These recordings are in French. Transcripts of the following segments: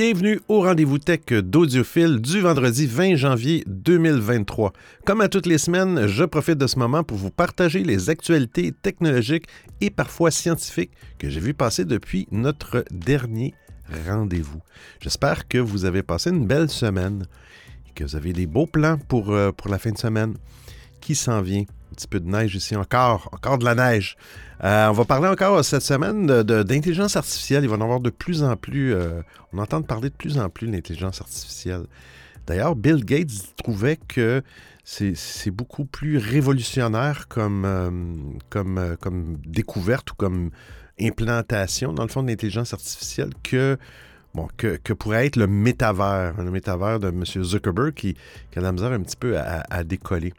Bienvenue au rendez-vous tech d'Audiophile du vendredi 20 janvier 2023. Comme à toutes les semaines, je profite de ce moment pour vous partager les actualités technologiques et parfois scientifiques que j'ai vu passer depuis notre dernier rendez-vous. J'espère que vous avez passé une belle semaine et que vous avez des beaux plans pour, euh, pour la fin de semaine qui s'en vient? Petit peu de neige ici encore, encore de la neige. Euh, on va parler encore cette semaine d'intelligence artificielle. Il va en avoir de plus en plus. euh, on entend parler de plus en plus de l'intelligence artificielle. D'ailleurs, Bill Gates trouvait que c'est beaucoup plus révolutionnaire comme, euh, comme, découverte ou comme implantation, dans le fond, de l'intelligence artificielle que, que pourrait être le métavers, le métavers de M. Zuckerberg qui, qui a la misère un petit peu à, à décoller.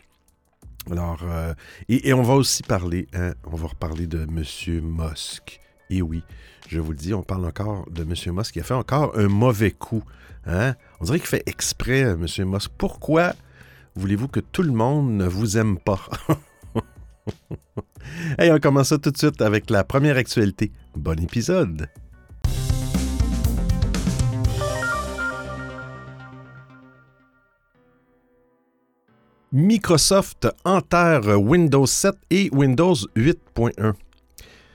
Alors, euh, et, et on va aussi parler, hein, on va reparler de M. Musk. Et oui, je vous le dis, on parle encore de M. Musk qui a fait encore un mauvais coup. Hein? On dirait qu'il fait exprès, euh, M. Musk. Pourquoi voulez-vous que tout le monde ne vous aime pas? hey, on commence ça tout de suite avec la première actualité. Bon épisode! Microsoft enterre Windows 7 et Windows 8.1.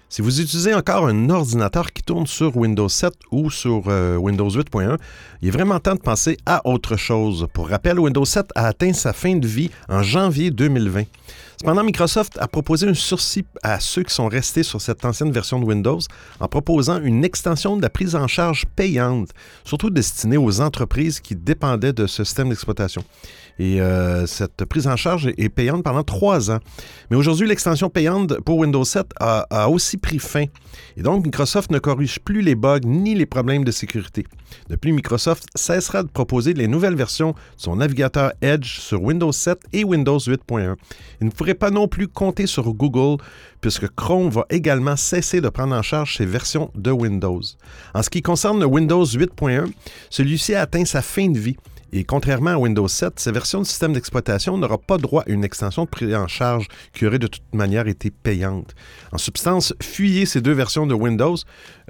Si vous utilisez encore un ordinateur qui tourne sur Windows 7 ou sur euh, Windows 8.1, il est vraiment temps de penser à autre chose. Pour rappel, Windows 7 a atteint sa fin de vie en janvier 2020. Cependant, Microsoft a proposé un sursis à ceux qui sont restés sur cette ancienne version de Windows en proposant une extension de la prise en charge payante, surtout destinée aux entreprises qui dépendaient de ce système d'exploitation. Et euh, cette prise en charge est payante pendant trois ans. Mais aujourd'hui, l'extension payante pour Windows 7 a, aussi pris fin. Et donc, Microsoft ne corrige plus les bugs ni les problèmes de sécurité. De plus, Microsoft cessera de proposer les nouvelles versions de son navigateur Edge sur Windows 7 et Windows 8.1. Ne pourrait pas non plus compter sur Google puisque Chrome va également cesser de prendre en charge ses versions de Windows. En ce qui concerne le Windows 8.1, celui-ci a atteint sa fin de vie. Et contrairement à Windows 7, ces versions de système d'exploitation n'aura pas droit à une extension de prise en charge qui aurait de toute manière été payante. En substance, fuyez ces deux versions de Windows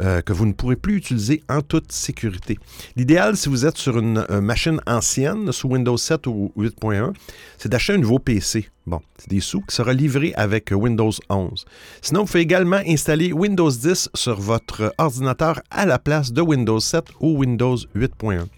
euh, que vous ne pourrez plus utiliser en toute sécurité. L'idéal, si vous êtes sur une, une machine ancienne, sous Windows 7 ou 8.1, c'est d'acheter un nouveau PC. Bon, c'est des sous qui sera livré avec Windows 11. Sinon, vous pouvez également installer Windows 10 sur votre ordinateur à la place de Windows 7 ou Windows 8.1.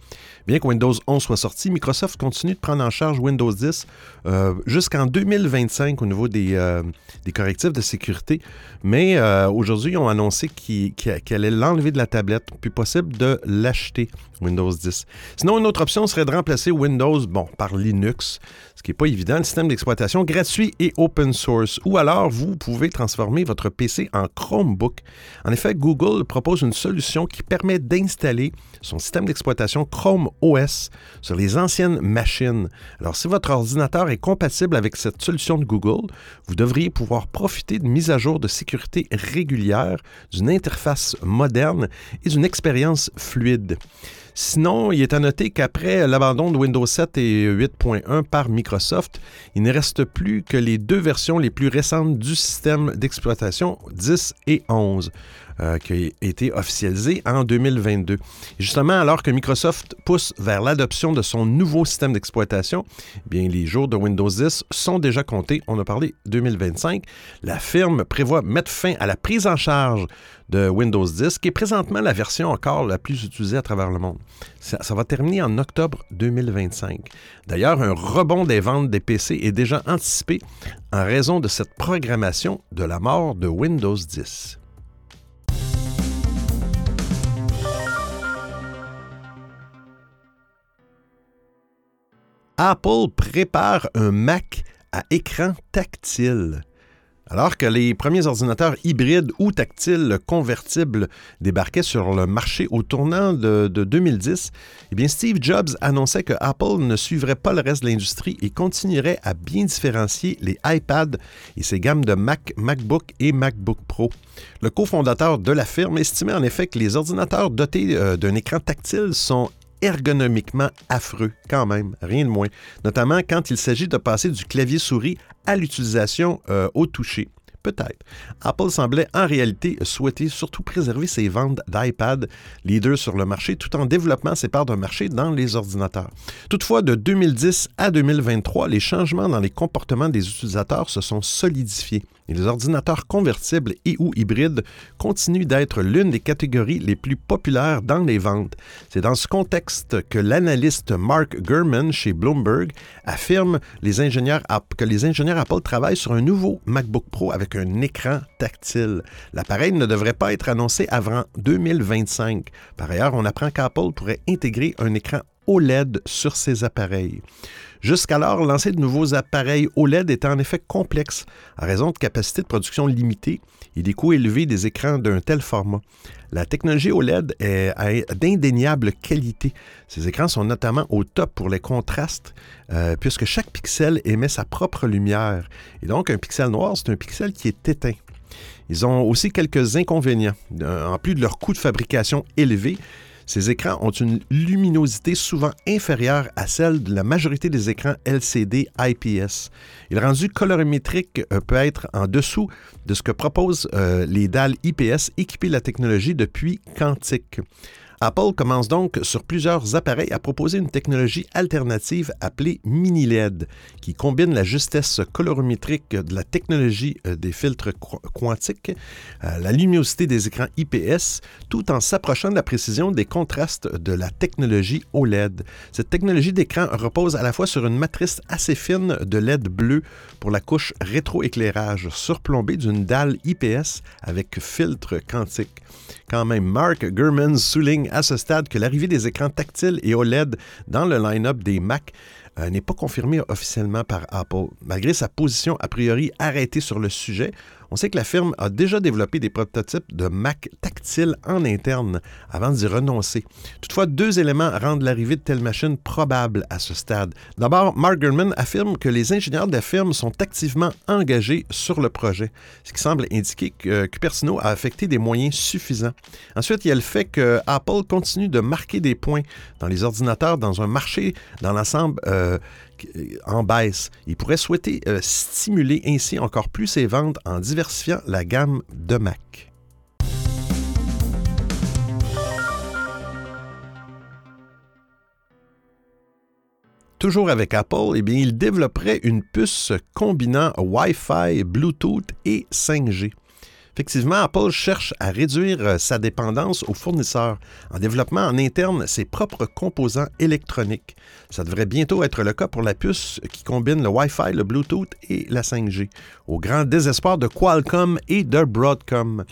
Bien que Windows 11 soit sorti, Microsoft continue de prendre en charge Windows 10 euh, jusqu'en 2025 au niveau des, euh, des, correctifs de sécurité. Mais euh, aujourd'hui, ils ont annoncé qu'elle qu allait l'enlever de la tablette, plus possible de l'acheter, Windows 10. Sinon, une autre option serait de remplacer Windows bon, par Linux, ce qui n'est pas évident, le système d'exploitation gratuit et open source. Ou alors, vous pouvez transformer votre PC en Chromebook. En effet, Google propose une solution qui permet d'installer son système d'exploitation Chrome OS sur les anciennes machines. Alors, si votre ordinateur est compatible avec cette solution de Google, vous devriez pouvoir profiter de mises à jour de sécurité régulières, d'une interface moderne et d'une expérience fluide. Sinon, il est à noter qu'après l'abandon de Windows 7 et 8.1 par Microsoft, il ne reste plus que les deux versions les plus récentes du système d'exploitation 10 et 11. Euh, qui a été officialisé en 2022. Et justement, alors que Microsoft pousse vers l'adoption de son nouveau système d'exploitation, eh bien les jours de Windows 10 sont déjà comptés. On a parlé 2025. La firme prévoit mettre fin à la prise en charge de Windows 10, qui est présentement la version encore la plus utilisée à travers le monde. Ça, va terminer en octobre 2025. D'ailleurs, un rebond des ventes des PC est déjà anticipé en raison de cette programmation de la mort de Windows 10. Apple prépare un Mac à écran tactile. Alors que les premiers ordinateurs hybrides ou tactiles convertibles débarquaient sur le marché au tournant de, de 2010, eh Steve Jobs annonçait que Apple ne suivrait pas le reste de l'industrie et continuerait à bien différencier les iPads et ses gammes de Mac, MacBook et MacBook Pro. Le cofondateur de la firme estimait en effet que les ordinateurs dotés euh, d'un écran tactile sont ergonomiquement affreux, quand même, rien de moins, notamment quand il s'agit de passer du clavier souris à l'utilisation euh, au toucher. peut-être. Apple semblait en réalité souhaiter surtout préserver ses ventes d'iPad, leader sur le marché, tout en développant ses parts de marché dans les ordinateurs. Toutefois, de 2010 à 2023, les changements dans les comportements des utilisateurs se sont solidifiés les ordinateurs convertibles et ou hybrides continuent d'être l'une des catégories les plus populaires dans les ventes. C'est dans ce contexte que l'analyste Mark Gurman chez Bloomberg affirme que les ingénieurs Apple travaillent sur un nouveau MacBook Pro avec un écran tactile. L'appareil ne devrait pas être annoncé avant 2025. Par ailleurs, on apprend qu'Apple pourrait intégrer un écran OLED sur ses appareils. Jusqu'alors, lancer de nouveaux appareils OLED était en effet complexe, à raison de capacités de production limitées et des coûts élevés des écrans d'un tel format. La technologie OLED est d'indéniable qualité. Ces écrans sont notamment au top pour les contrastes, euh, puisque chaque pixel émet sa propre lumière. Et donc, un pixel noir, c'est un pixel qui est éteint. Ils ont aussi quelques inconvénients. Euh, en plus de leur coût de fabrication élevé, ces écrans ont une luminosité souvent inférieure à celle de la majorité des écrans LCD IPS. le rendu colorimétrique euh, peut être en dessous de ce que proposent euh, les dalles IPS équipées de la technologie depuis quantique. Apple commence donc sur plusieurs appareils à proposer une technologie alternative appelée mini LED, qui combine la justesse colorimétrique de la technologie euh, des filtres quantiques, euh, la luminosité des écrans IPS, tout en s'approchant de la précision des contrastes de la technologie OLED. Cette technologie d'écran repose à la fois sur une matrice assez fine de LED bleu pour la couche rétroéclairage, surplombée d'une dalle IPS avec filtre quantique. Quand même, Mark Gurman souligne à ce stade que l'arrivée des écrans tactiles et OLED dans le line-up des Mac euh, n'est pas confirmée officiellement par Apple. Malgré sa position a priori arrêtée sur le sujet, on sait que la firme a déjà développé des prototypes de Mac tactile en interne avant d'y renoncer. Toutefois, deux éléments rendent l'arrivée de telles machines probable à ce stade. D'abord, Mark Gurman affirme que les ingénieurs de la firme sont activement engagés sur le projet, ce qui semble indiquer que Cupertino a affecté des moyens suffisants. Ensuite, il y a le fait que Apple continue de marquer des points dans les ordinateurs dans un marché dans l'ensemble euh, en baisse. Il pourrait souhaiter euh, stimuler ainsi encore plus ses ventes en diversifiant la gamme de Mac. Toujours avec Apple, eh il développerait une puce combinant Wi-Fi, Bluetooth et 5G. Effectivement, Apple cherche à réduire euh, sa dépendance aux fournisseurs en développant en interne ses propres composants électroniques. Ça devrait bientôt être le cas pour la puce qui combine le Wi-Fi, le Bluetooth et la 5G, au grand désespoir de Qualcomm et de Broadcom.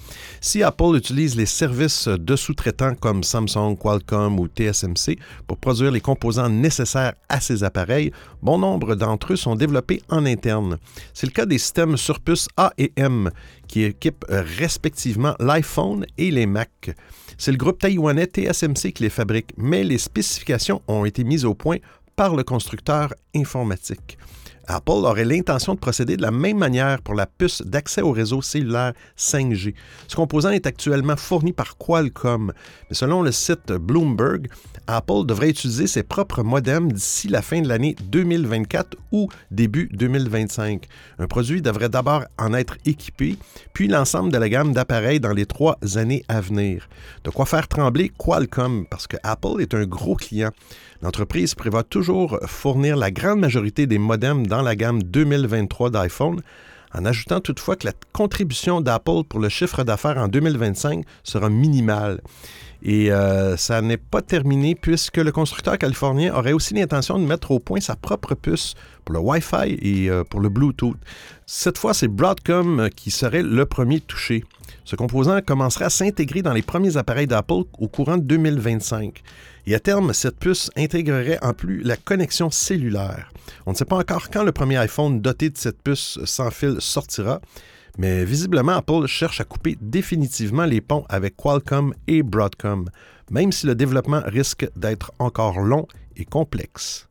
Si Apple utilise les services de sous-traitants comme Samsung, Qualcomm ou TSMC pour produire les composants nécessaires à ces appareils, bon nombre d'entre eux sont développés en interne. C'est le cas des systèmes sur puce A et M qui équipent respectivement l'iPhone et les Mac. C'est le groupe taïwanais TSMC qui les fabrique, mais les spécifications ont été mises au point par le constructeur informatique. Apple aurait l'intention de procéder de la même manière pour la puce d'accès au réseau cellulaire 5G. Ce composant est actuellement fourni par Qualcomm, mais selon le site Bloomberg, Apple devrait utiliser ses propres modems d'ici la fin de l'année 2024 ou début 2025. Un produit devrait d'abord en être équipé, puis l'ensemble de la gamme d'appareils dans les trois années à venir. De quoi faire trembler Qualcomm, parce que Apple est un gros client. L'entreprise prévoit toujours fournir la grande majorité des modems dans la gamme 2023 d'iPhone, en ajoutant toutefois que la contribution d'Apple pour le chiffre d'affaires en 2025 sera minimale. Et euh, ça n'est pas terminé puisque le constructeur californien aurait aussi l'intention de mettre au point sa propre puce pour le Wi-Fi et euh, pour le Bluetooth. Cette fois, c'est Broadcom qui serait le premier touché. Ce composant commencerait à s'intégrer dans les premiers appareils d'Apple au courant de 2025. Et à terme, cette puce intégrerait en plus la connexion cellulaire. On ne sait pas encore quand le premier iPhone doté de cette puce sans fil sortira, mais visiblement Apple cherche à couper définitivement les ponts avec Qualcomm et Broadcom, même si le développement risque d'être encore long et complexe.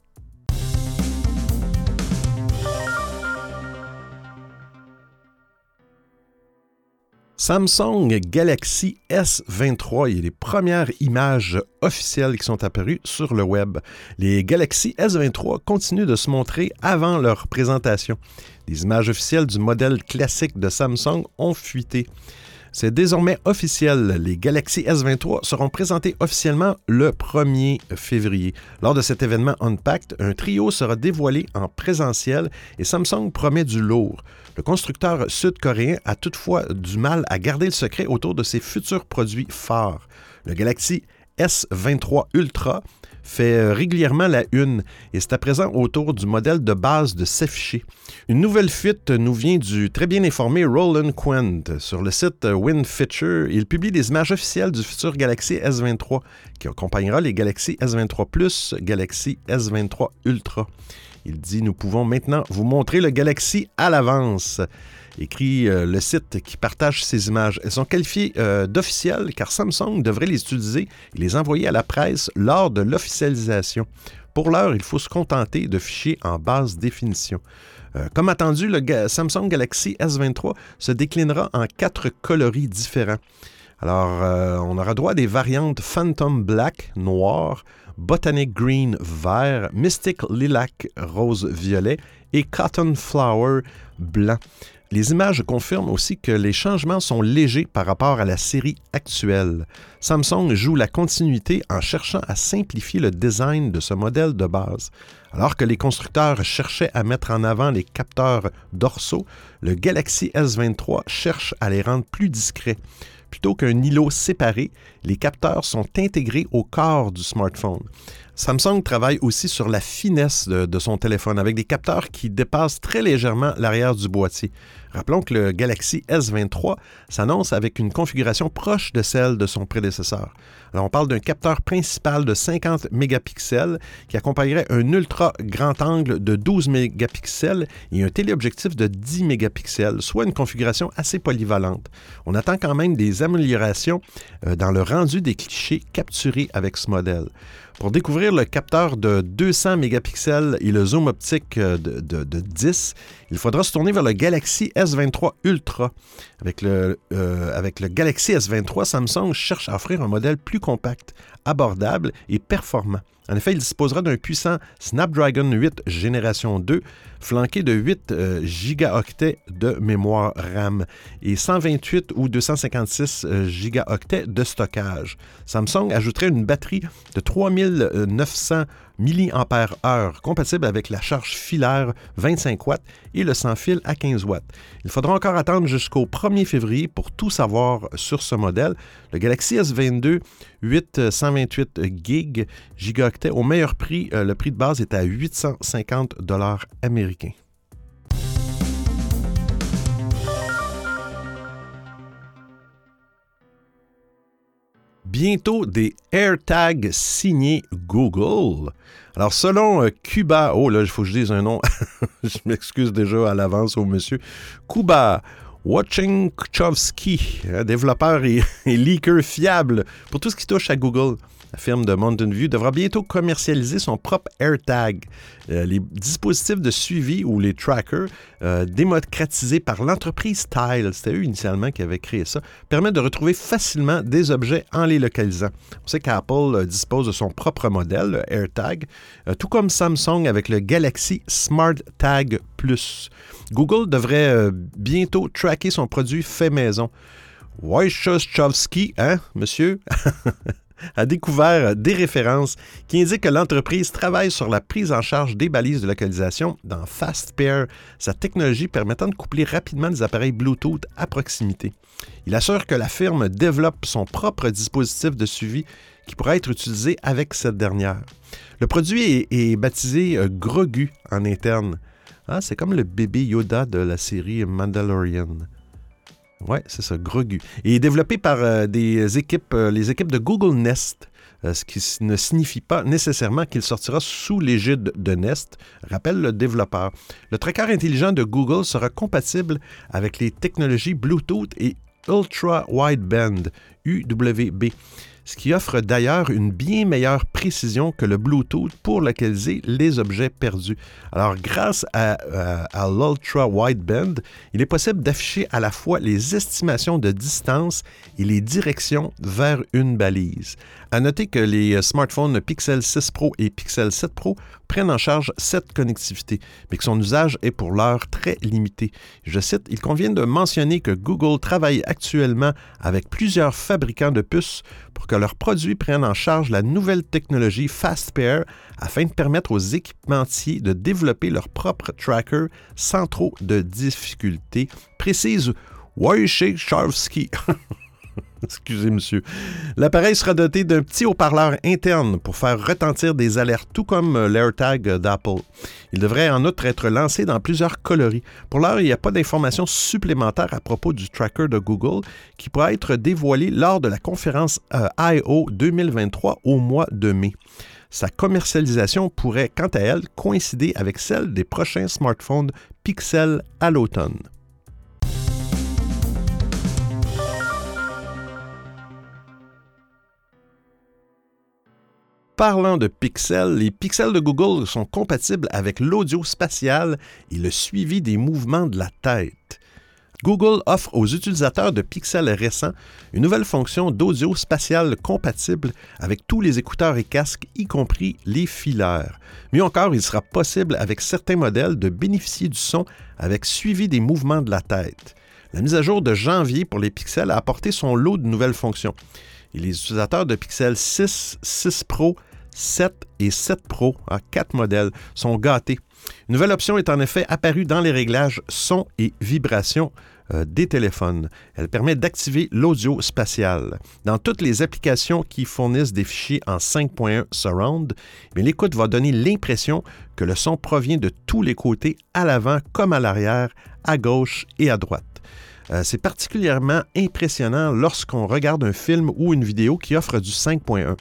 Samsung Galaxy S23, il les premières images officielles qui sont apparues sur le web. Les Galaxy S23 continuent de se montrer avant leur présentation. Les images officielles du modèle classique de Samsung ont fuité. C'est désormais officiel. Les Galaxy S23 seront présentés officiellement le 1er février. Lors de cet événement Unpacked, un trio sera dévoilé en présentiel et Samsung promet du lourd. Le constructeur sud-coréen a toutefois du mal à garder le secret autour de ses futurs produits phares. Le Galaxy S23 Ultra fait euh, régulièrement la une et c'est à présent autour du modèle de base de s'afficher. Une nouvelle fuite nous vient du très bien informé Roland Quent. Sur le site euh, WinFeature, il publie des images officielles du futur Galaxy S23 qui accompagnera les Galaxy S23 Plus, Galaxy S23 Ultra. Il dit Nous pouvons maintenant vous montrer le Galaxy à l'avance écrit euh, le site qui partage ces images. Elles sont qualifiées euh, d'officielles car Samsung devrait les utiliser et les envoyer à la presse lors de l'officialisation. Pour l'heure, il faut se contenter de fichiers en basse définition. Euh, comme attendu, le Samsung Galaxy S23 se déclinera en quatre coloris différents. Alors, on aura droit à des variantes Phantom Black, noir, Botanic Green, vert, Mystic Lilac, rose, violet et Cotton Flower, blanc. Les images confirment aussi que les changements sont légers par rapport à la série actuelle. Samsung joue la continuité en cherchant à simplifier le design de ce modèle de base. Alors que les constructeurs cherchaient à mettre en avant les capteurs dorsaux, le Galaxy S23 cherche à les rendre plus discrets. Plutôt qu'un îlot séparé, les capteurs sont intégrés au corps du smartphone. Samsung travaille aussi sur la finesse de, son téléphone avec des capteurs qui dépassent très légèrement l'arrière du boîtier. Rappelons que le Galaxy S23 s'annonce avec une configuration proche de celle de son prédécesseur. On parle d'un capteur principal de 50 mégapixels qui accompagnerait un ultra grand angle de 12 mégapixels et un téléobjectif de 10 mégapixels, soit une configuration assez polyvalente. On attend quand même des améliorations euh, dans le rendu des clichés capturés avec ce modèle. Pour découvrir le capteur de 200 mégapixels et le zoom optique euh, de, 10, il faudra se tourner vers le Galaxy S23 Ultra. Avec le, euh, avec le Galaxy S23, Samsung cherche à offrir un modèle plus compact, abordable et performant. En effet, il disposera d'un puissant Snapdragon 8 génération 2, flanqué de 8 euh, gigaoctets de mémoire RAM et 128 ou 256 euh, gigaoctets de stockage. Samsung ajouterait une batterie de 3900 mAh, compatible avec la charge filaire 25 watts et le sans fil à 15 watts. Il faudra encore attendre jusqu'au 1er février pour tout savoir sur ce modèle. Le Galaxy S22 8 128 GB gigaoctets au meilleur prix, euh, le prix de base est à 850 dollars américains. Bientôt des AirTags signés Google. Alors, selon euh, Cuba, oh là, il faut que je dise un nom, je m'excuse déjà à l'avance au monsieur, Kuba Wachingkowski, développeur et, et leaker fiable pour tout ce qui touche à Google. La firme de Mountain View devra bientôt commercialiser son propre AirTag. Euh, les dispositifs de suivi ou les trackers euh, démocratisés par l'entreprise Tile, c'était eux initialement qui avaient créé ça, permettent de retrouver facilement des objets en les localisant. On sait qu'Apple euh, dispose de son propre modèle, le AirTag, tout comme Samsung avec le Galaxy Smart Tag Plus. Google devrait bientôt tracker son produit fait maison. Wojciechowski, hein, monsieur? a découvert des références qui indiquent que l'entreprise travaille sur la prise en charge des balises de localisation dans FastPair, sa technologie permettant de coupler rapidement des appareils Bluetooth à proximité. Il assure que la firme développe son propre dispositif de suivi qui pourra être utilisé avec cette dernière. Le produit est, baptisé euh, Grogu en interne. Ah, c'est comme le bébé Yoda de la série Mandalorian. Oui, c'est ça, Grogu. Et développé par euh, euh, les équipes de Google Nest, euh, ce qui ne signifie pas nécessairement qu'il sortira sous l'égide de Nest, rappelle le développeur. Le tracker intelligent de Google sera compatible avec les technologies Bluetooth et Ultra Wideband, UWB. Ce qui offre d'ailleurs une bien meilleure précision que le Bluetooth pour localiser les objets perdus. Alors, grâce à, à l'Ultra Wideband, il est possible d'afficher à la fois les estimations de distance et les directions vers une balise. À noter que les smartphones Pixel 6 Pro et Pixel 7 Pro prennent en charge cette connectivité, mais que son usage est pour l'heure très limité. Je cite, Il convient de mentionner que Google travaille actuellement avec plusieurs fabricants de puces pour que leurs produits prennent en charge la nouvelle technologie FastPair afin de permettre aux équipementiers de développer leur propre tracker sans trop de difficultés, précise Wojciech Charski. Excusez, monsieur. L'appareil sera doté d'un petit haut-parleur interne pour faire retentir des alertes, tout comme euh, l'AirTag d'Apple. Il devrait en outre être lancé dans plusieurs coloris. Pour l'heure, il n'y a pas d'informations supplémentaires à propos du tracker de Google qui pourra être dévoilé lors de la conférence euh, I.O. 2023 au mois de mai. Sa commercialisation pourrait, quant à elle, coïncider avec celle des prochains smartphones Pixel à l'automne. Parlant de pixels, les pixels de Google sont compatibles avec l'audio spatial et le suivi des mouvements de la tête. Google offre aux utilisateurs de pixels récents une nouvelle fonction d'audio spatial compatible avec tous les écouteurs et casques, y compris les filaires. Mieux encore, il sera possible avec certains modèles de bénéficier du son avec suivi des mouvements de la tête. La mise à jour de janvier pour les pixels a apporté son lot de nouvelles fonctions les utilisateurs de Pixel 6, 6 Pro, 7 et 7 Pro, à quatre modèles, sont gâtés. Une nouvelle option est en effet apparue dans les réglages son et vibration euh, des téléphones. Elle permet d'activer l'audio spatial. Dans toutes les applications qui fournissent des fichiers en 5.1 surround, l'écoute va donner l'impression que le son provient de tous les côtés, à l'avant comme à l'arrière, à gauche et à droite. Euh, c'est particulièrement impressionnant lorsqu'on regarde un film ou une vidéo qui offre du 5.1.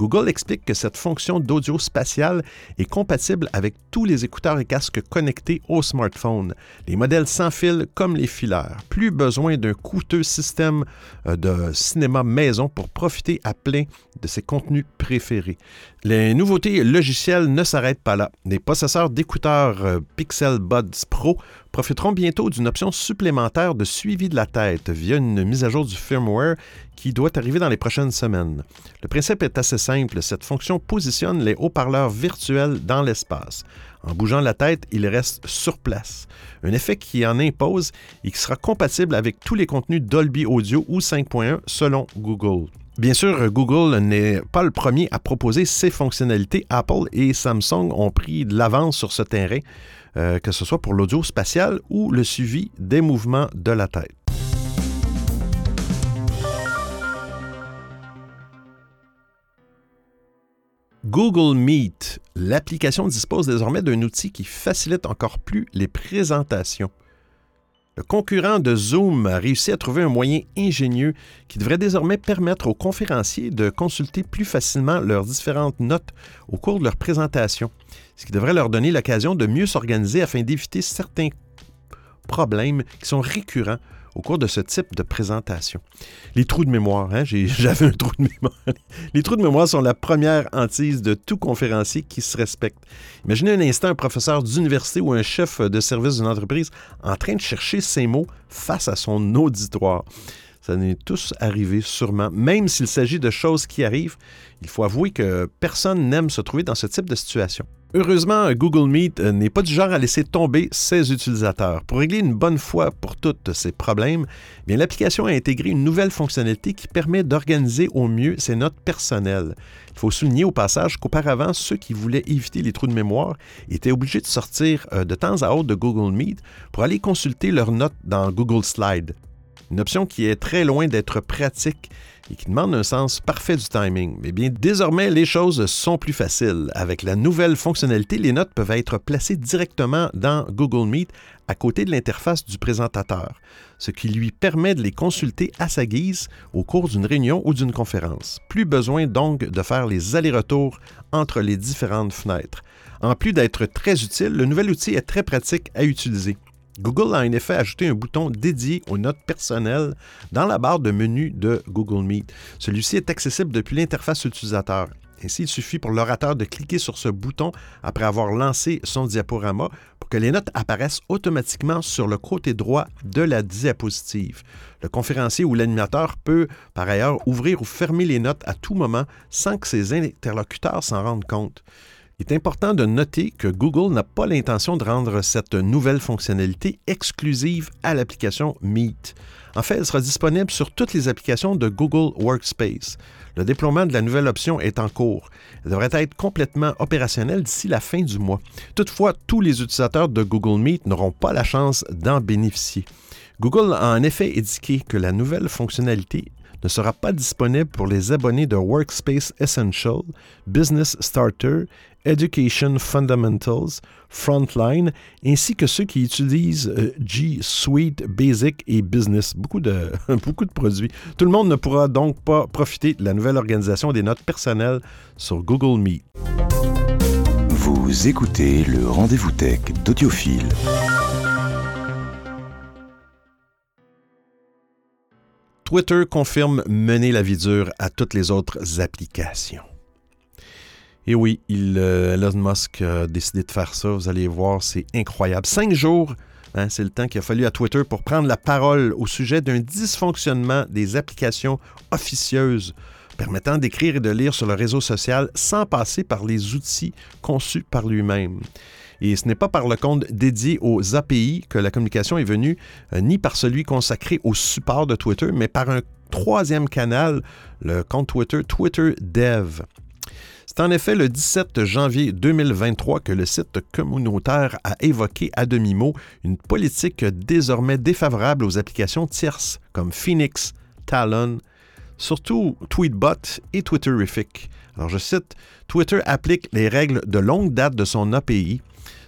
Google explique que cette fonction d'audio spatial est compatible avec tous les écouteurs et casques connectés au smartphone, les modèles sans fil comme les filaires. Plus besoin d'un coûteux système euh, de cinéma maison pour profiter à plein de ses contenus préférés. Les nouveautés logicielles ne s'arrêtent pas là. Les possesseurs d'écouteurs euh, Pixel Buds Pro profiteront bientôt d'une option supplémentaire de suivi de la tête via une mise à jour du firmware qui doit arriver dans les prochaines semaines. Le principe est assez simple. Cette fonction positionne les haut-parleurs virtuels dans l'espace. En bougeant la tête, ils restent sur place. Un effet qui en impose et qui sera compatible avec tous les contenus Dolby Audio ou 5.1 selon Google. Bien sûr, Google n'est pas le premier à proposer ces fonctionnalités. Apple et Samsung ont pris de l'avance sur ce terrain, euh, que ce soit pour l'audio spatial ou le suivi des mouvements de la tête. Google Meet. L'application dispose désormais d'un outil qui facilite encore plus les présentations. Le concurrent de Zoom a réussi à trouver un moyen ingénieux qui devrait désormais permettre aux conférenciers de consulter plus facilement leurs différentes notes au cours de leur présentation, ce qui devrait leur donner l'occasion de mieux s'organiser afin d'éviter certains problèmes qui sont récurrents au cours de ce type de présentation. Les trous de mémoire, hein, j'avais un trou de mémoire. Les trous de mémoire sont la première hantise de tout conférencier qui se respecte. Imaginez un instant un professeur d'université ou un chef de service d'une entreprise en train de chercher ses mots face à son auditoire. Ça n'est tous arrivé sûrement. Même s'il s'agit de choses qui arrivent, il faut avouer que personne n'aime se trouver dans ce type de situation. Heureusement, Google Meet euh, n'est pas du genre à laisser tomber ses utilisateurs. Pour régler une bonne fois pour toutes ces problèmes, eh l'application a intégré une nouvelle fonctionnalité qui permet d'organiser au mieux ses notes personnelles. Il faut souligner au passage qu'auparavant, ceux qui voulaient éviter les trous de mémoire étaient obligés de sortir euh, de temps à autre de Google Meet pour aller consulter leurs notes dans Google Slide. Une option qui est très loin d'être pratique et qui demande un sens parfait du timing. Mais bien, désormais, les choses sont plus faciles. Avec la nouvelle fonctionnalité, les notes peuvent être placées directement dans Google Meet à côté de l'interface du présentateur, ce qui lui permet de les consulter à sa guise au cours d'une réunion ou d'une conférence. Plus besoin donc de faire les allers-retours entre les différentes fenêtres. En plus d'être très utile, le nouvel outil est très pratique à utiliser. Google a en effet ajouté un bouton dédié aux notes personnelles dans la barre de menu de Google Meet. Celui-ci est accessible depuis l'interface utilisateur. Ainsi, il suffit pour l'orateur de cliquer sur ce bouton après avoir lancé son diaporama pour que les notes apparaissent automatiquement sur le côté droit de la diapositive. Le conférencier ou l'animateur peut, par ailleurs, ouvrir ou fermer les notes à tout moment sans que ses interlocuteurs s'en rendent compte. Il est important de noter que Google n'a pas l'intention de rendre cette nouvelle fonctionnalité exclusive à l'application Meet. En fait, elle sera disponible sur toutes les applications de Google Workspace. Le déploiement de la nouvelle option est en cours. Elle devrait être complètement opérationnelle d'ici la fin du mois. Toutefois, tous les utilisateurs de Google Meet n'auront pas la chance d'en bénéficier. Google a en effet indiqué que la nouvelle fonctionnalité ne sera pas disponible pour les abonnés de Workspace Essential, Business Starter, Education Fundamentals, Frontline, ainsi que ceux qui utilisent euh, G Suite, Basic et Business. Beaucoup de, beaucoup de produits. Tout le monde ne pourra donc pas profiter de la nouvelle organisation des notes personnelles sur Google Meet. Vous écoutez le rendez-vous tech d'Audiophile. Twitter confirme mener la vie dure à toutes les autres applications. Et oui, euh, Elon Musk a décidé de faire ça. Vous allez voir, c'est incroyable. Cinq jours, hein, c'est le temps qu'il a fallu à Twitter pour prendre la parole au sujet d'un dysfonctionnement des applications officieuses permettant d'écrire et de lire sur le réseau social sans passer par les outils conçus par lui-même. Et ce n'est pas par le compte dédié aux API que la communication est venue, euh, ni par celui consacré au support de Twitter, mais par un troisième canal, le compte Twitter Twitter Dev. C'est en effet le 17 janvier 2023 que le site communautaire a évoqué à demi-mot une politique désormais défavorable aux applications tierces comme Phoenix, Talon, surtout Tweetbot et Twitterific. Alors je cite, Twitter applique les règles de longue date de son API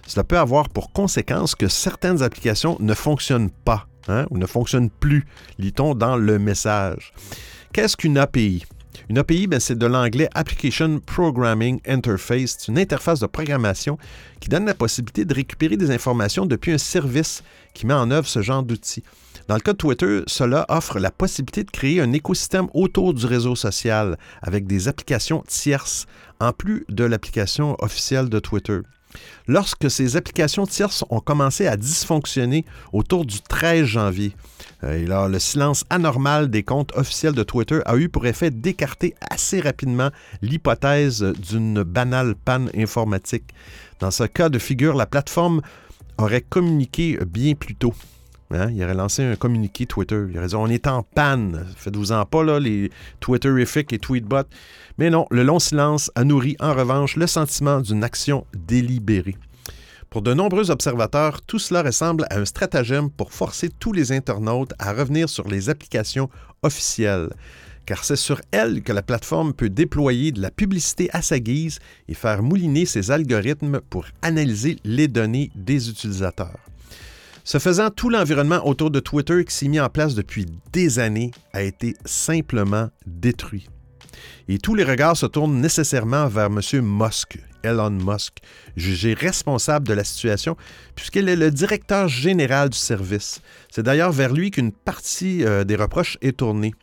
cela peut avoir pour conséquence que certaines applications ne fonctionnent pas hein, ou ne fonctionnent plus, lit-on dans le message. Qu'est-ce qu'une API? Une API, ben, c'est de l'anglais Application Programming Interface. C'est une interface de programmation qui donne la possibilité de récupérer des informations depuis un service qui met en œuvre ce genre d'outils. Dans le cas de Twitter, cela offre la possibilité de créer un écosystème autour du réseau social avec des applications tierces, en plus de l'application officielle de Twitter. Lorsque ces applications tierces ont commencé à dysfonctionner autour du 13 janvier, là, le silence anormal des comptes officiels de Twitter a eu pour effet d'écarter assez rapidement l'hypothèse d'une banale panne informatique. Dans ce cas de figure, la plateforme aurait communiqué bien plus tôt. Hein? Il aurait lancé un communiqué Twitter. Il aurait dit On est en panne. Faites-vous-en pas, là, les Twitterific et Tweetbot. Mais non, le long silence a nourri en revanche le sentiment d'une action délibérée. Pour de nombreux observateurs, tout cela ressemble à un stratagème pour forcer tous les internautes à revenir sur les applications officielles, car c'est sur elles que la plateforme peut déployer de la publicité à sa guise et faire mouliner ses algorithmes pour analyser les données des utilisateurs. Ce faisant, tout l'environnement autour de Twitter qui s'est mis en place depuis des années a été simplement détruit. Et tous les regards se tournent nécessairement vers M. Musk, Elon Musk, jugé responsable de la situation, puisqu'il est le directeur général du service. C'est d'ailleurs vers lui qu'une partie euh, des reproches est tournée.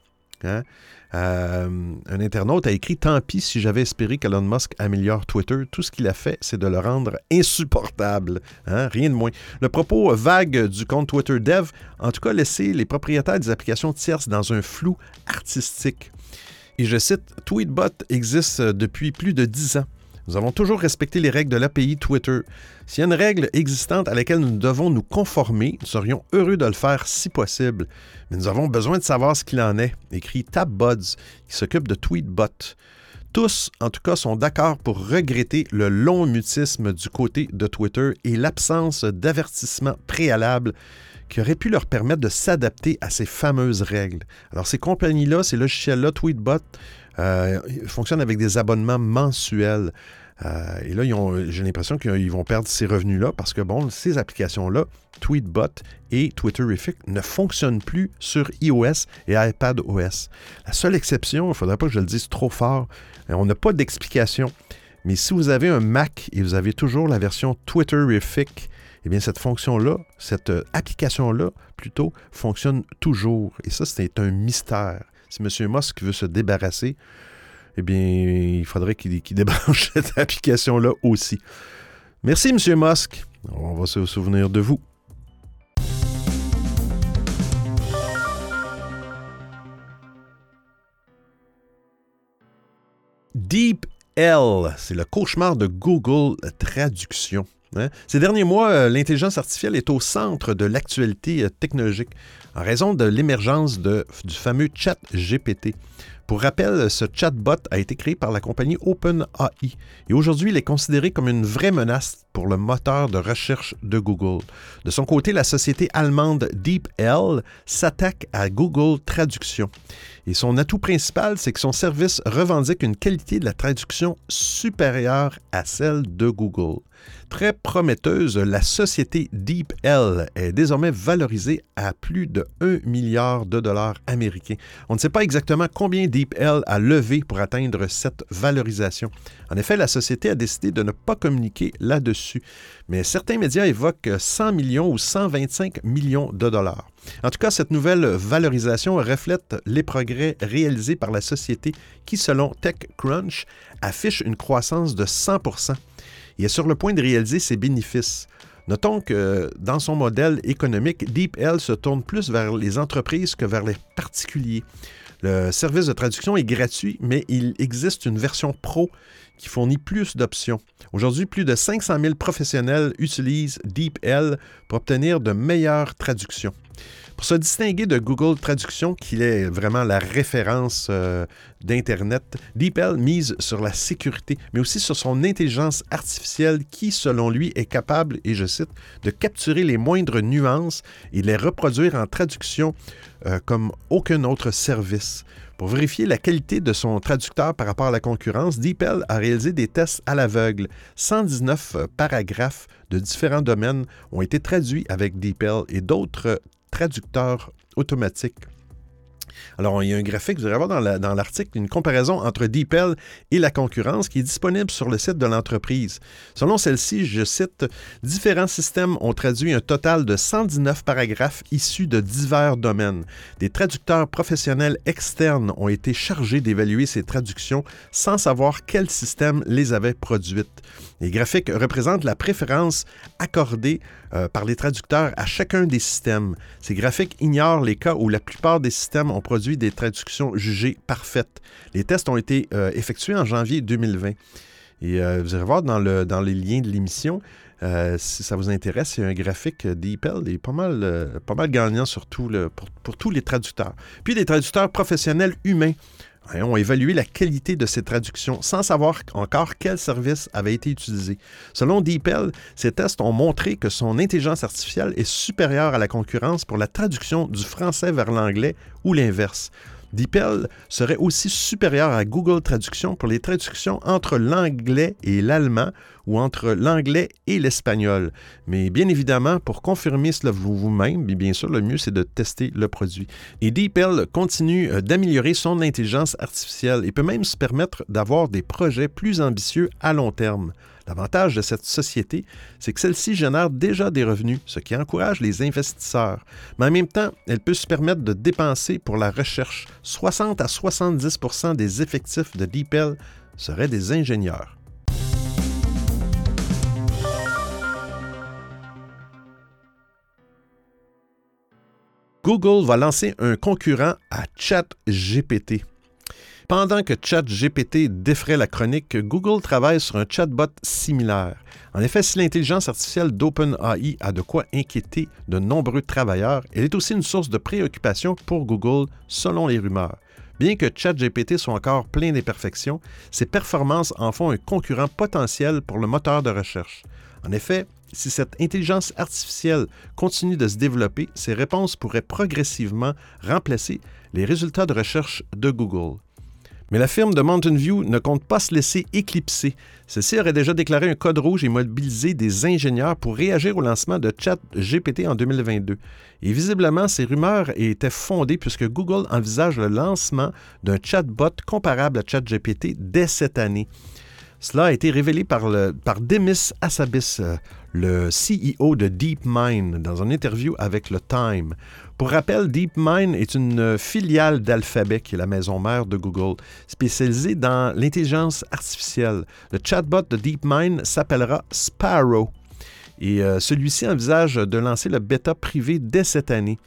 Hein. Euh, un internaute a écrit Tant pis si j'avais espéré qu'Elon Musk améliore Twitter. Tout ce qu'il a fait, c'est de le rendre insupportable. Hein? Rien de moins. Le propos vague du compte Twitter Dev, en tout cas, laissé les propriétaires des applications tierces dans un flou artistique. Et je cite Tweetbot existe depuis plus de dix ans. Nous avons toujours respecté les règles de l'API Twitter. S'il y a une règle existante à laquelle nous devons nous conformer, nous serions heureux de le faire si possible. Mais nous avons besoin de savoir ce qu'il en est, écrit TabBuds, qui s'occupe de Tweetbot. Tous, en tout cas, sont d'accord pour regretter le long mutisme du côté de Twitter et l'absence d'avertissement préalable qui aurait pu leur permettre de s'adapter à ces fameuses règles. Alors, ces compagnies-là, ces logiciels-là, Tweetbot, euh, fonctionnent avec des abonnements mensuels. Euh, et là, j'ai l'impression qu'ils vont perdre ces revenus-là parce que, bon, ces applications-là, Tweetbot et Twitterific, ne fonctionnent plus sur iOS et iPadOS. La seule exception, il ne faudrait pas que je le dise trop fort, euh, on n'a pas d'explication. Mais si vous avez un Mac et vous avez toujours la version Twitterific eh bien cette fonction-là, cette euh, application-là, plutôt, fonctionne toujours. Et ça, c'est un mystère. Si M. Musk veut se débarrasser, eh bien, il faudrait qu'il débranche cette application-là aussi. Merci, M. Musk. On va se souvenir de vous. DeepL, c'est le cauchemar de Google Traduction. Hein? Ces derniers mois, euh, l'intelligence artificielle est au centre de l'actualité euh, technologique en raison de l'émergence du fameux chat GPT. Pour rappel, ce chatbot a été créé par la compagnie OpenAI et aujourd'hui il est considéré comme une vraie menace pour le moteur de recherche de Google. De son côté, la société allemande DeepL s'attaque à Google Traduction. Et son atout principal, c'est que son service revendique une qualité de la traduction supérieure à celle de Google. Très prometteuse, la société DeepL est désormais valorisée à plus de 1 milliard de dollars américains. On ne sait pas exactement combien DeepL a levé pour atteindre cette valorisation. En effet, la société a décidé de ne pas communiquer là-dessus, mais certains médias évoquent 100 millions ou 125 millions de dollars. En tout cas, cette nouvelle valorisation reflète les progrès réalisés par la société qui, selon TechCrunch, affiche une croissance de 100 et est sur le point de réaliser ses bénéfices. Notons que dans son modèle économique, DeepL se tourne plus vers les entreprises que vers les particuliers. Le service de traduction est gratuit, mais il existe une version pro qui fournit plus d'options. Aujourd'hui, plus de 500 000 professionnels utilisent DeepL pour obtenir de meilleures traductions. Pour se distinguer de Google Traduction, qui est vraiment la référence euh, d'Internet, DeepL mise sur la sécurité, mais aussi sur son intelligence artificielle qui, selon lui, est capable, et je cite, de capturer les moindres nuances et les reproduire en traduction euh, comme aucun autre service. Pour vérifier la qualité de son traducteur par rapport à la concurrence, DeepL a réalisé des tests à l'aveugle. 119 euh, paragraphes de différents domaines ont été traduits avec DeepL et d'autres traducteurs automatiques. Alors, il y a un graphique, vous allez voir dans l'article, une comparaison entre DeepL et la concurrence qui est disponible sur le site de l'entreprise. Selon celle-ci, je cite, différents systèmes ont traduit un total de 119 paragraphes issus de divers domaines. Des traducteurs professionnels externes ont été chargés d'évaluer ces traductions sans savoir quel système les avait produites. Les graphiques représentent la préférence accordée euh, par les traducteurs à chacun des systèmes. Ces graphiques ignorent les cas où la plupart des systèmes ont produit des traductions jugées parfaites. Les tests ont été euh, effectués en janvier 2020. Et euh, vous allez voir dans, le, dans les liens de l'émission, si ça vous intéresse, il y a un graphique d'Apple est pas mal, pas mal gagnant pour, tous les traducteurs. Puis les traducteurs professionnels humains Hein, ont évalué la qualité de ces traductions sans savoir encore quel service avait été utilisé. Selon DeepL, ces tests ont montré que son intelligence artificielle est supérieure à la concurrence pour la traduction du français vers l'anglais ou l'inverse. DeepL serait aussi supérieur à Google Traduction pour les traductions entre l'anglais et l'allemand ou entre l'anglais et l'espagnol. Mais bien évidemment, pour confirmer cela vous-même, bien sûr, le mieux, c'est de tester le produit. Et DeepL continue euh, d'améliorer son intelligence artificielle et peut même se permettre d'avoir des projets plus ambitieux à long terme. L'avantage de cette société, c'est que celle-ci génère déjà des revenus, ce qui encourage les investisseurs. Mais en même temps, elle peut se permettre de dépenser pour la recherche. 60 à 70% des effectifs de DeepL seraient des ingénieurs. Google va lancer un concurrent à ChatGPT. Pendant que ChatGPT défrait la chronique, Google travaille sur un chatbot similaire. En effet, si l'intelligence artificielle d'OpenAI a de quoi inquiéter de nombreux travailleurs, elle est aussi une source de préoccupation pour Google, selon les rumeurs. Bien que ChatGPT soit encore plein d'imperfections, ses performances en font un concurrent potentiel pour le moteur de recherche. En effet, si cette intelligence artificielle continue de se développer, ses réponses pourraient progressivement remplacer les résultats de recherche de Google. Mais la firme de Mountain View ne compte pas se laisser éclipser. Ceci aurait déjà déclaré un code rouge et mobilisé des ingénieurs pour réagir au lancement de ChatGPT en 2022. Et visiblement, ces rumeurs étaient fondées puisque Google envisage le lancement d'un chatbot comparable à ChatGPT dès cette année. Cela a été révélé par Demis Hassabis, euh, le CEO de DeepMind, dans une interview avec le Time. Pour rappel, DeepMind est une filiale d'Alphabet, qui est la maison mère de Google, spécialisée dans l'intelligence artificielle. Le chatbot de DeepMind s'appellera Sparrow. Et euh, celui-ci envisage de lancer le bêta privé dès cette année.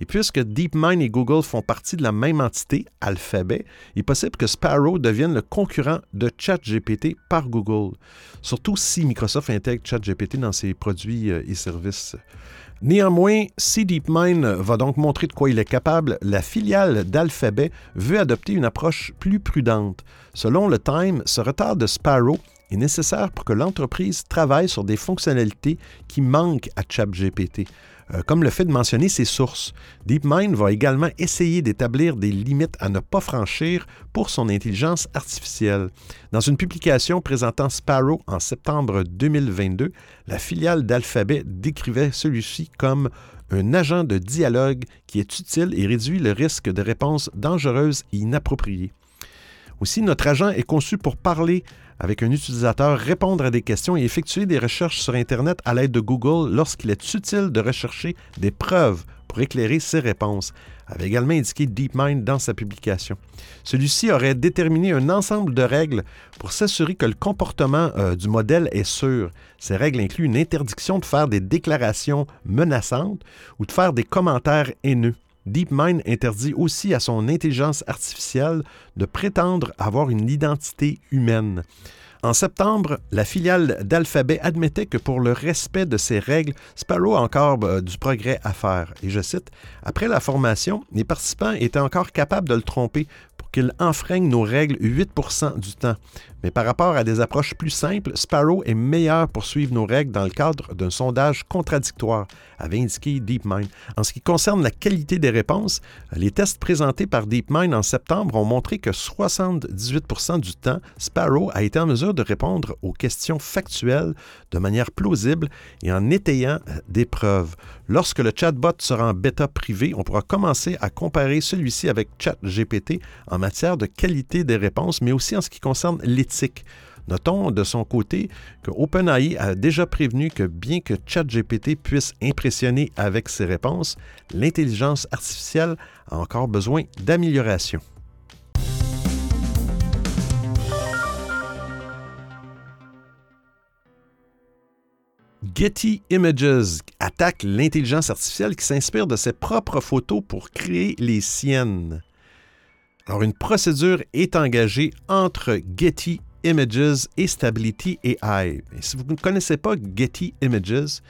Et puisque DeepMind et Google font partie de la même entité, Alphabet, il est possible que Sparrow devienne le concurrent de ChatGPT par Google, surtout si Microsoft intègre ChatGPT dans ses produits euh, et services. Néanmoins, si DeepMind va donc montrer de quoi il est capable, la filiale d'Alphabet veut adopter une approche plus prudente. Selon le Time, ce retard de Sparrow est nécessaire pour que l'entreprise travaille sur des fonctionnalités qui manquent à ChatGPT. Euh, comme le fait de mentionner ses sources. DeepMind va également essayer d'établir des limites à ne pas franchir pour son intelligence artificielle. Dans une publication présentant Sparrow en septembre 2022, la filiale d'Alphabet décrivait celui-ci comme un agent de dialogue qui est utile et réduit le risque de réponses dangereuses et inappropriées. Aussi, notre agent est conçu pour parler avec un utilisateur, répondre à des questions et effectuer des recherches sur Internet à l'aide de Google lorsqu'il est utile de rechercher des preuves pour éclairer ses réponses, avait également indiqué DeepMind dans sa publication. Celui-ci aurait déterminé un ensemble de règles pour s'assurer que le comportement euh, du modèle est sûr. Ces règles incluent une interdiction de faire des déclarations menaçantes ou de faire des commentaires haineux. DeepMind interdit aussi à son intelligence artificielle de prétendre avoir une identité humaine. En septembre, la filiale d'Alphabet admettait que pour le respect de ces règles, Sparrow a encore euh, du progrès à faire. Et je cite, Après la formation, les participants étaient encore capables de le tromper pour qu'il enfreigne nos règles 8 du temps. Mais par rapport à des approches plus simples, Sparrow est meilleur pour suivre nos règles dans le cadre d'un sondage contradictoire, avait indiqué DeepMind. En ce qui concerne la qualité des réponses, les tests présentés par DeepMind en septembre ont montré que 78% du temps, Sparrow a été en mesure de répondre aux questions factuelles de manière plausible et en étayant euh, des preuves. Lorsque le chatbot sera en bêta privé, on pourra commencer à comparer celui-ci avec ChatGPT en matière de qualité des réponses, mais aussi en ce qui concerne l'éthique Notons de son côté que OpenAI a déjà prévenu que bien que ChatGPT puisse impressionner avec ses réponses, l'intelligence artificielle a encore besoin d'amélioration. Getty Images attaque l'intelligence artificielle qui s'inspire de ses propres photos pour créer les siennes. Alors, une procédure est engagée entre Getty Images et Stability AI. si vous ne connaissez pas Getty Images,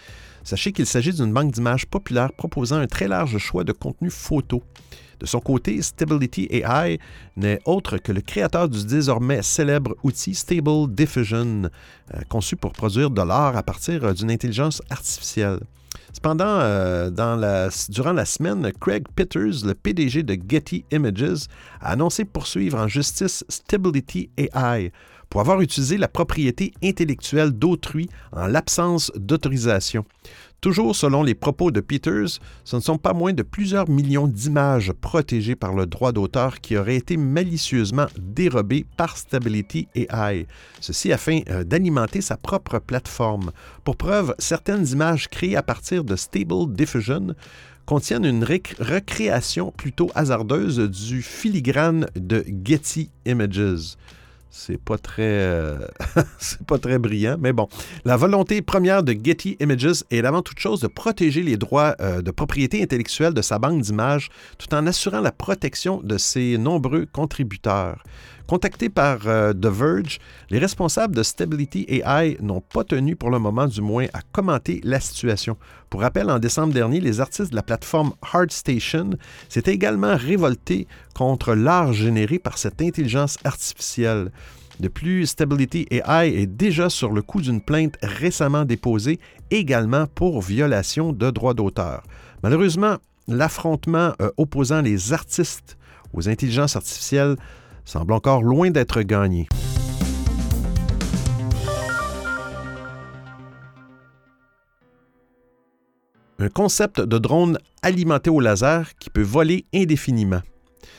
sachez qu'il s'agit d'une banque d'images populaire proposant un très large choix de contenus photo. De son côté, Stability AI n'est autre que le créateur du désormais célèbre outil Stable Diffusion, euh, conçu pour produire de l'art à partir d'une intelligence artificielle. Cependant, euh, durant la semaine, Craig Peters, le PDG de Getty Images, a annoncé poursuivre en justice Stability AI pour avoir utilisé la propriété intellectuelle d'autrui en l'absence d'autorisation. Toujours selon les propos de Peters, ce ne sont pas moins de plusieurs millions d'images protégées par le droit d'auteur qui auraient été malicieusement dérobées par Stability AI, ceci afin euh, d'alimenter sa propre plateforme. Pour preuve, certaines images créées à partir de Stable Diffusion contiennent une recréation plutôt hasardeuse du filigrane de Getty Images c'est pas très euh, c'est pas très brillant, mais bon. La volonté première de Getty Images est avant toute chose de protéger les droits euh, de propriété intellectuelle de sa banque d'images tout en assurant la protection de ses nombreux contributeurs. Contactés par euh, The Verge, les responsables de Stability AI n'ont pas tenu pour le moment du moins à commenter la situation. Pour rappel, en décembre dernier, les artistes de la plateforme HeartStation s'étaient également révoltés contre l'art généré par cette intelligence artificielle. De plus, Stability AI est déjà sur le coup d'une plainte récemment déposée, également pour violation de droits d'auteur. Malheureusement, l'affrontement euh, opposant les artistes aux intelligences artificielles semble encore loin d'être gagné. Un concept de drone alimenté au laser qui peut voler indéfiniment.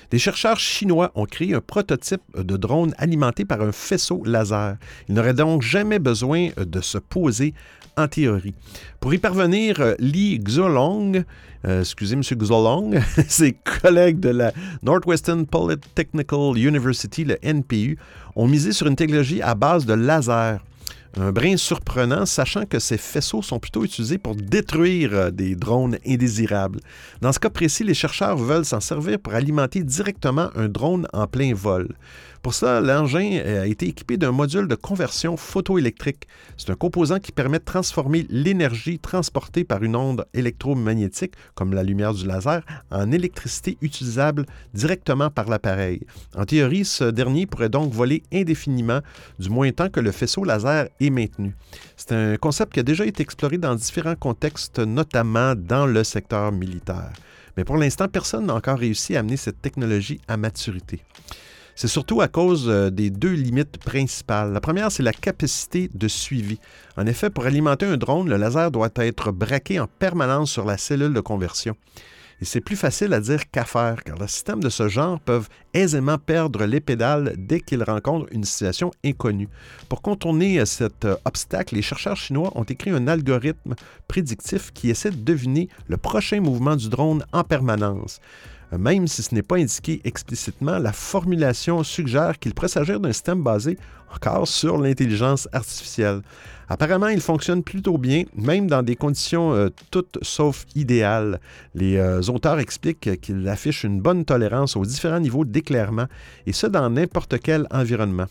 Des chercheurs chinois ont créé un prototype de drone alimenté par un faisceau laser. Il n'aurait donc jamais besoin de se poser en théorie. Pour y parvenir, Li Xolong, euh, excusez M. Xolong, ses collègues de la Northwestern Polytechnical University, le NPU, ont misé sur une technologie à base de laser. Un brin surprenant, sachant que ces faisceaux sont plutôt utilisés pour détruire euh, des drones indésirables. Dans ce cas précis, les chercheurs veulent s'en servir pour alimenter directement un drone en plein vol. Pour ça, l'engin euh, a été équipé d'un module de conversion photoélectrique. C'est un composant qui permet de transformer l'énergie transportée par une onde électromagnétique, comme la lumière du laser, en électricité utilisable directement par l'appareil. En théorie, ce dernier pourrait donc voler indéfiniment, du moins tant que le faisceau laser est maintenu. C'est un concept qui a déjà été exploré dans différents contextes, notamment dans le secteur militaire. Mais pour l'instant, personne n'a encore réussi à amener cette technologie à maturité. C'est surtout à cause euh, des deux limites principales. La première, c'est la capacité de suivi. En effet, pour alimenter un drone, le laser doit être braqué en permanence sur la cellule de conversion. Et c'est plus facile à dire qu'à faire, car les systèmes de ce genre peuvent aisément perdre les pédales dès qu'ils rencontrent une situation inconnue. Pour contourner euh, cet euh, obstacle, les chercheurs chinois ont écrit un algorithme prédictif qui essaie de deviner le prochain mouvement du drone en permanence. Même si ce n'est pas indiqué explicitement, la formulation suggère qu'il pourrait s'agir d'un système basé encore sur l'intelligence artificielle. Apparemment, il fonctionne plutôt bien, même dans des conditions euh, toutes sauf idéales. Les euh, auteurs expliquent qu'il affiche une bonne tolérance aux différents niveaux d'éclairement, et ce dans n'importe quel environnement.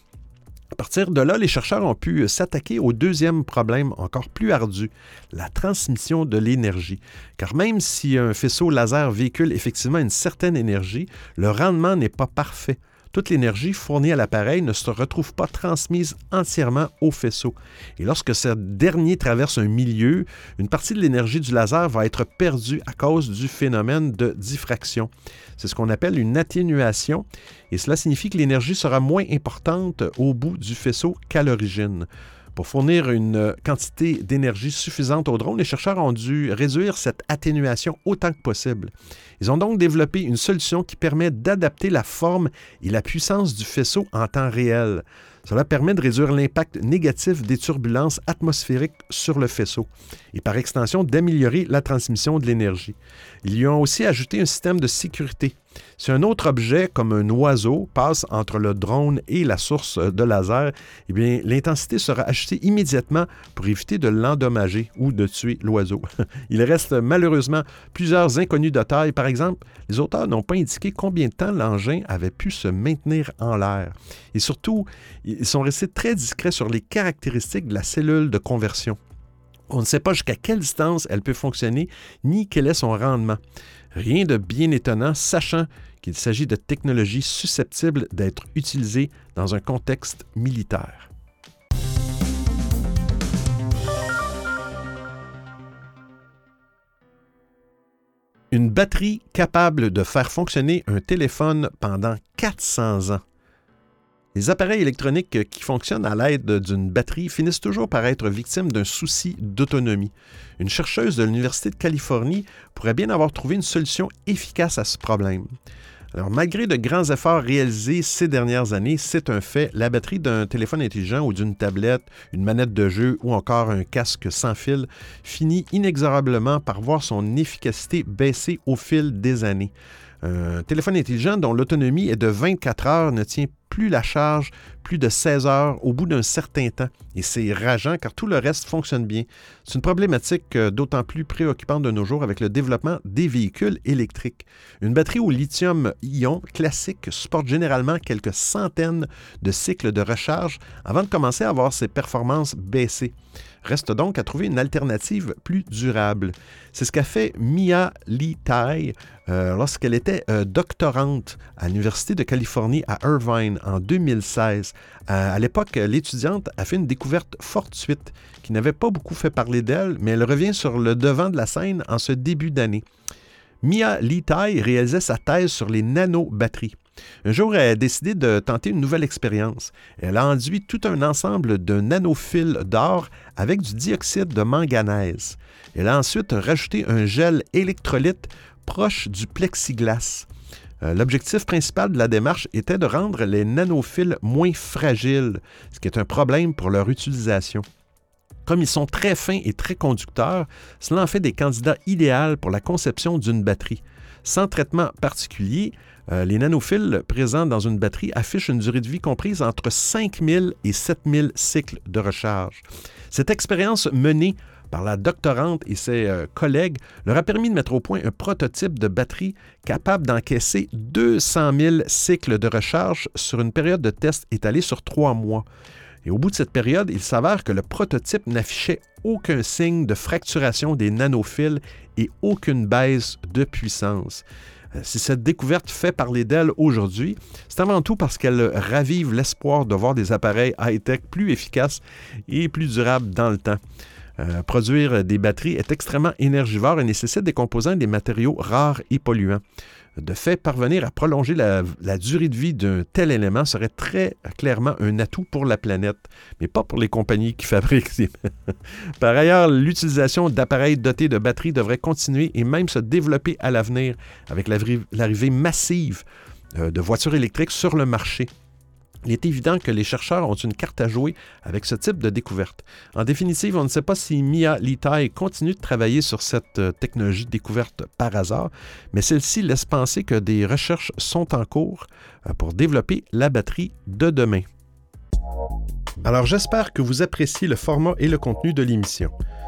À partir de là, les chercheurs ont pu s'attaquer au deuxième problème encore plus ardu, la transmission de l'énergie. Car même si un faisceau laser véhicule effectivement une certaine énergie, le rendement n'est pas parfait toute l'énergie fournie à l'appareil ne se retrouve pas transmise entièrement au faisceau. Et lorsque ce dernier traverse un milieu, une partie de l'énergie du laser va être perdue à cause du phénomène de diffraction. C'est ce qu'on appelle une atténuation, et cela signifie que l'énergie sera moins importante au bout du faisceau qu'à l'origine. Pour fournir une quantité d'énergie suffisante au drone, les chercheurs ont dû réduire cette atténuation autant que possible. Ils ont donc développé une solution qui permet d'adapter la forme et la puissance du faisceau en temps réel. Cela permet de réduire l'impact négatif des turbulences atmosphériques sur le faisceau et par extension d'améliorer la transmission de l'énergie. Ils y ont aussi ajouté un système de sécurité si un autre objet, comme un oiseau, passe entre le drone et la source de laser, eh l'intensité sera ajustée immédiatement pour éviter de l'endommager ou de tuer l'oiseau. Il reste malheureusement plusieurs inconnus de taille. Par exemple, les auteurs n'ont pas indiqué combien de temps l'engin avait pu se maintenir en l'air. Et surtout, ils sont restés très discrets sur les caractéristiques de la cellule de conversion. On ne sait pas jusqu'à quelle distance elle peut fonctionner, ni quel est son rendement. Rien de bien étonnant, sachant qu'il s'agit de technologies susceptibles d'être utilisées dans un contexte militaire. Une batterie capable de faire fonctionner un téléphone pendant 400 ans. Les appareils électroniques qui fonctionnent à l'aide d'une batterie finissent toujours par être victimes d'un souci d'autonomie. Une chercheuse de l'Université de Californie pourrait bien avoir trouvé une solution efficace à ce problème. Alors, malgré de grands efforts réalisés ces dernières années, c'est un fait, la batterie d'un téléphone intelligent ou d'une tablette, une manette de jeu ou encore un casque sans fil finit inexorablement par voir son efficacité baisser au fil des années. Un téléphone intelligent dont l'autonomie est de 24 heures ne tient plus la charge plus de 16 heures au bout d'un certain temps. Et c'est rageant car tout le reste fonctionne bien. C'est une problématique euh, d'autant plus préoccupante de nos jours avec le développement des véhicules électriques. Une batterie au lithium-ion classique supporte généralement quelques centaines de cycles de recharge avant de commencer à voir ses performances baisser. Reste donc à trouver une alternative plus durable. C'est ce qu'a fait Mia Lee Tai euh, lorsqu'elle était euh, doctorante à l'Université de Californie à Irvine en 2016. Euh, à l'époque, l'étudiante a fait une découverte fortuite qui n'avait pas beaucoup fait parler d'elle, mais elle revient sur le devant de la scène en ce début d'année. Mia Lee Tai réalisait sa thèse sur les nanobatteries. Un jour, elle a décidé de tenter une nouvelle expérience. Elle a enduit tout un ensemble de nanophiles d'or avec du dioxyde de manganèse. Elle a ensuite rajouté un gel électrolyte proche du plexiglas. Euh, L'objectif principal de la démarche était de rendre les nanophiles moins fragiles, ce qui est un problème pour leur utilisation. Comme ils sont très fins et très conducteurs, cela en fait des candidats idéaux pour la conception d'une batterie. Sans traitement particulier, euh, les nanophiles présents dans une batterie affichent une durée de vie comprise entre 5000 et 7000 cycles de recharge. Cette expérience menée par la doctorante et ses euh, collègues leur a permis de mettre au point un prototype de batterie capable d'encaisser 200 000 cycles de recharge sur une période de test étalée sur trois mois. Et au bout de cette période, il s'avère que le prototype n'affichait aucun signe de fracturation des nanophiles et aucune baisse de puissance. Euh, si cette découverte fait parler d'elle aujourd'hui, c'est avant tout parce qu'elle ravive l'espoir de voir des appareils high-tech plus efficaces et plus durables dans le temps. Euh, produire des batteries est extrêmement énergivore et nécessite des composants et des matériaux rares et polluants. De fait, parvenir à prolonger la, durée de vie d'un tel élément serait très clairement un atout pour la planète, mais pas pour les compagnies qui fabriquent ces... Par ailleurs, l'utilisation d'appareils dotés de batteries devrait continuer et même se développer à l'avenir avec l'arrivée massive euh, de voitures électriques sur le marché il est évident que les chercheurs ont une carte à jouer avec ce type de découverte. En définitive, on ne sait pas si Mia Litai continue de travailler sur cette euh, technologie découverte par hasard, mais celle-ci laisse penser que des recherches sont en cours euh, pour développer la batterie de demain. Alors j'espère que vous appréciez le format et le contenu de l'émission.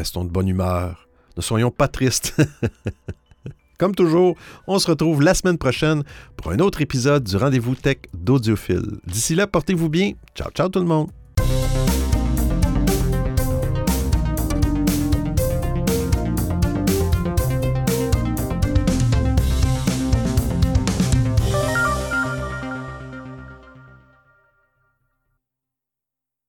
Restons de bonne humeur. Ne soyons pas tristes. Comme toujours, on se retrouve la semaine prochaine pour un autre épisode du rendez-vous tech d'Audiophile. D'ici là, portez-vous bien. Ciao, ciao tout le monde.